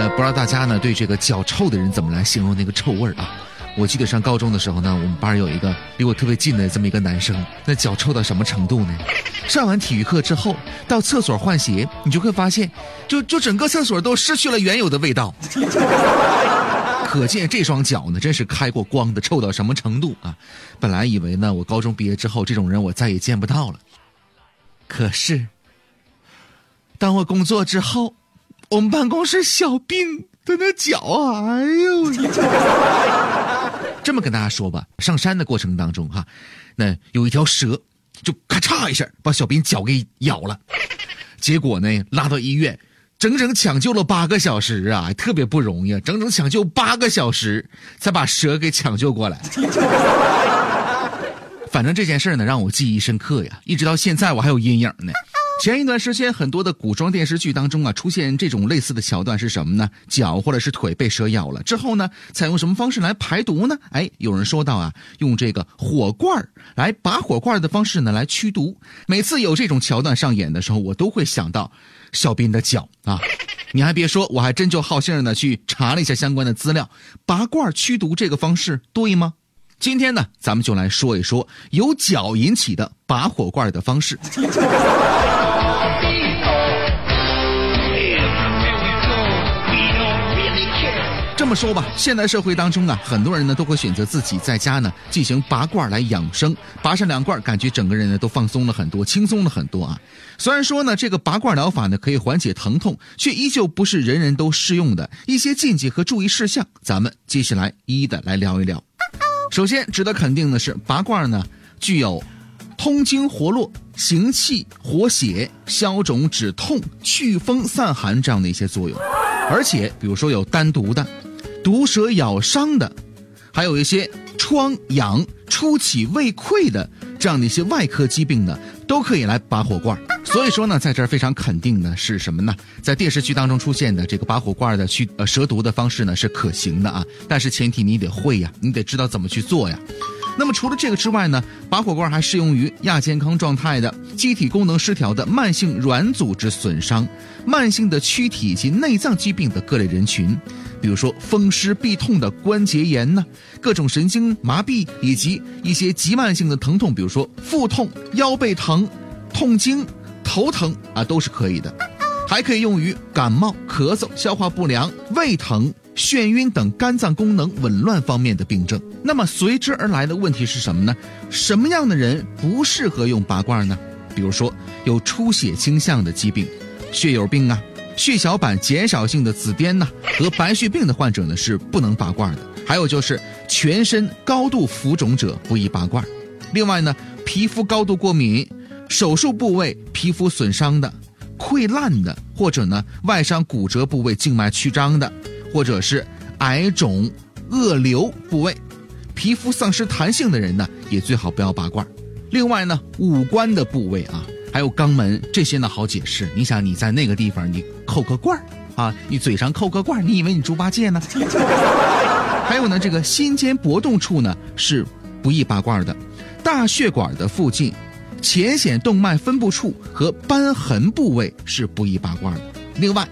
呃，不知道大家呢对这个脚臭的人怎么来形容那个臭味儿啊？我记得上高中的时候呢，我们班有一个离我特别近的这么一个男生，那脚臭到什么程度呢？上完体育课之后到厕所换鞋，你就会发现，就就整个厕所都失去了原有的味道。可见这双脚呢，真是开过光的，臭到什么程度啊！本来以为呢，我高中毕业之后，这种人我再也见不到了。可是，当我工作之后，我们办公室小兵的那脚啊，哎呦！这么跟大家说吧，上山的过程当中哈，那有一条蛇，就咔嚓一下把小兵脚给咬了，结果呢拉到医院，整整抢救了八个小时啊，特别不容易，整整抢救八个小时才把蛇给抢救过来。反正这件事呢让我记忆深刻呀，一直到现在我还有阴影呢。前一段时间，很多的古装电视剧当中啊，出现这种类似的桥段是什么呢？脚或者是腿被蛇咬了之后呢，采用什么方式来排毒呢？哎，有人说到啊，用这个火罐来拔火罐的方式呢来驱毒。每次有这种桥段上演的时候，我都会想到小斌的脚啊。你还别说，我还真就好信儿呢去查了一下相关的资料，拔罐驱毒这个方式对吗？今天呢，咱们就来说一说由脚引起的拔火罐的方式。这么说吧，现代社会当中啊，很多人呢都会选择自己在家呢进行拔罐来养生，拔上两罐，感觉整个人呢都放松了很多，轻松了很多啊。虽然说呢，这个拔罐疗法呢可以缓解疼痛，却依旧不是人人都适用的。一些禁忌和注意事项，咱们接下来一一的来聊一聊。首先值得肯定的是，拔罐呢具有通经活络、行气活血、消肿止痛、祛风散寒这样的一些作用，而且比如说有单独的。毒蛇咬伤的，还有一些疮疡、初起胃溃的这样的一些外科疾病呢，都可以来拔火罐。所以说呢，在这儿非常肯定的是什么呢？在电视剧当中出现的这个拔火罐的去呃蛇毒的方式呢是可行的啊，但是前提你得会呀，你得知道怎么去做呀。那么除了这个之外呢，拔火罐还适用于亚健康状态的、机体功能失调的、慢性软组织损伤、慢性的躯体及内脏疾病的各类人群。比如说风湿痹痛的关节炎呢，各种神经麻痹以及一些急慢性的疼痛，比如说腹痛、腰背疼、痛经、头疼啊，都是可以的。还可以用于感冒、咳嗽、消化不良、胃疼、眩晕等肝脏功能紊乱方面的病症。那么随之而来的问题是什么呢？什么样的人不适合用拔罐呢？比如说有出血倾向的疾病，血友病啊。血小板减少性的紫癜呐和白血病的患者呢是不能拔罐的，还有就是全身高度浮肿者不宜拔罐。另外呢，皮肤高度过敏、手术部位皮肤损伤的、溃烂的，或者呢外伤骨折部位静脉曲张的，或者是癌肿、恶瘤部位、皮肤丧失弹性的人呢，也最好不要拔罐。另外呢，五官的部位啊。还有肛门这些呢，好解释。你想你在那个地方，你扣个罐儿啊，你嘴上扣个罐儿，你以为你猪八戒呢？还有呢，这个心尖搏动处呢是不易拔罐的，大血管的附近、浅显动脉分布处和瘢痕部位是不易拔罐的。另外，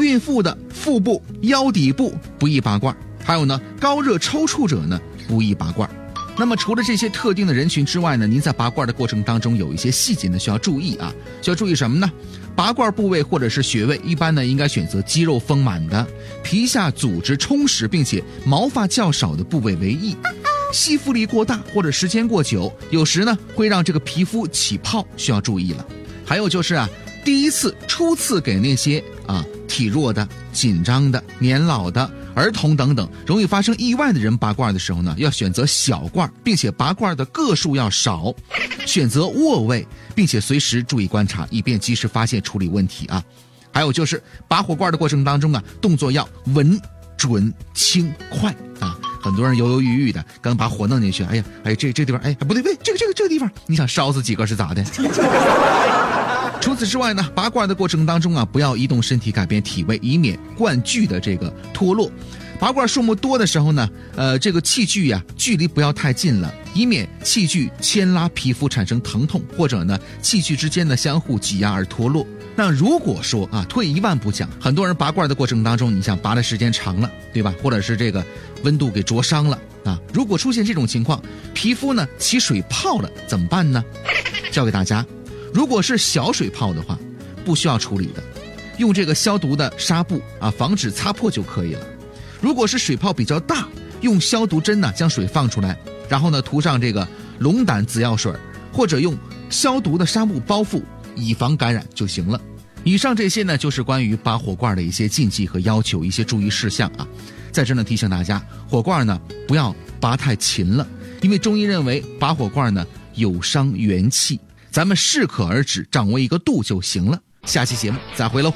孕妇的腹部、腰底部不宜拔罐，还有呢，高热抽搐者呢不宜拔罐。那么除了这些特定的人群之外呢，您在拔罐的过程当中有一些细节呢需要注意啊，需要注意什么呢？拔罐部位或者是穴位，一般呢应该选择肌肉丰满的、皮下组织充实并且毛发较少的部位为宜。吸附力过大或者时间过久，有时呢会让这个皮肤起泡，需要注意了。还有就是啊，第一次、初次给那些啊体弱的、紧张的、年老的。儿童等等容易发生意外的人拔罐的时候呢，要选择小罐，并且拔罐的个数要少，选择卧位，并且随时注意观察，以便及时发现处理问题啊。还有就是拔火罐的过程当中啊，动作要稳、准、轻、快啊。很多人犹犹豫豫的，刚把火弄进去，哎呀，哎这这地方，哎不对不对，这个这个这个地方，你想烧死几个是咋的？除此之外呢，拔罐的过程当中啊，不要移动身体改变体位，以免罐具的这个脱落。拔罐数目多的时候呢，呃，这个器具呀，距离不要太近了，以免器具牵拉皮肤产生疼痛，或者呢，器具之间的相互挤压而脱落。那如果说啊，退一万步讲，很多人拔罐的过程当中，你像拔的时间长了，对吧？或者是这个温度给灼伤了啊，如果出现这种情况，皮肤呢起水泡了，怎么办呢？教给大家，如果是小水泡的话，不需要处理的，用这个消毒的纱布啊，防止擦破就可以了。如果是水泡比较大，用消毒针呢将水放出来，然后呢涂上这个龙胆紫药水，或者用消毒的纱布包覆。以防感染就行了。以上这些呢，就是关于拔火罐的一些禁忌和要求，一些注意事项啊。在这呢提醒大家，火罐呢不要拔太勤了，因为中医认为拔火罐呢有伤元气，咱们适可而止，掌握一个度就行了。下期节目再会喽。